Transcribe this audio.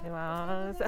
します。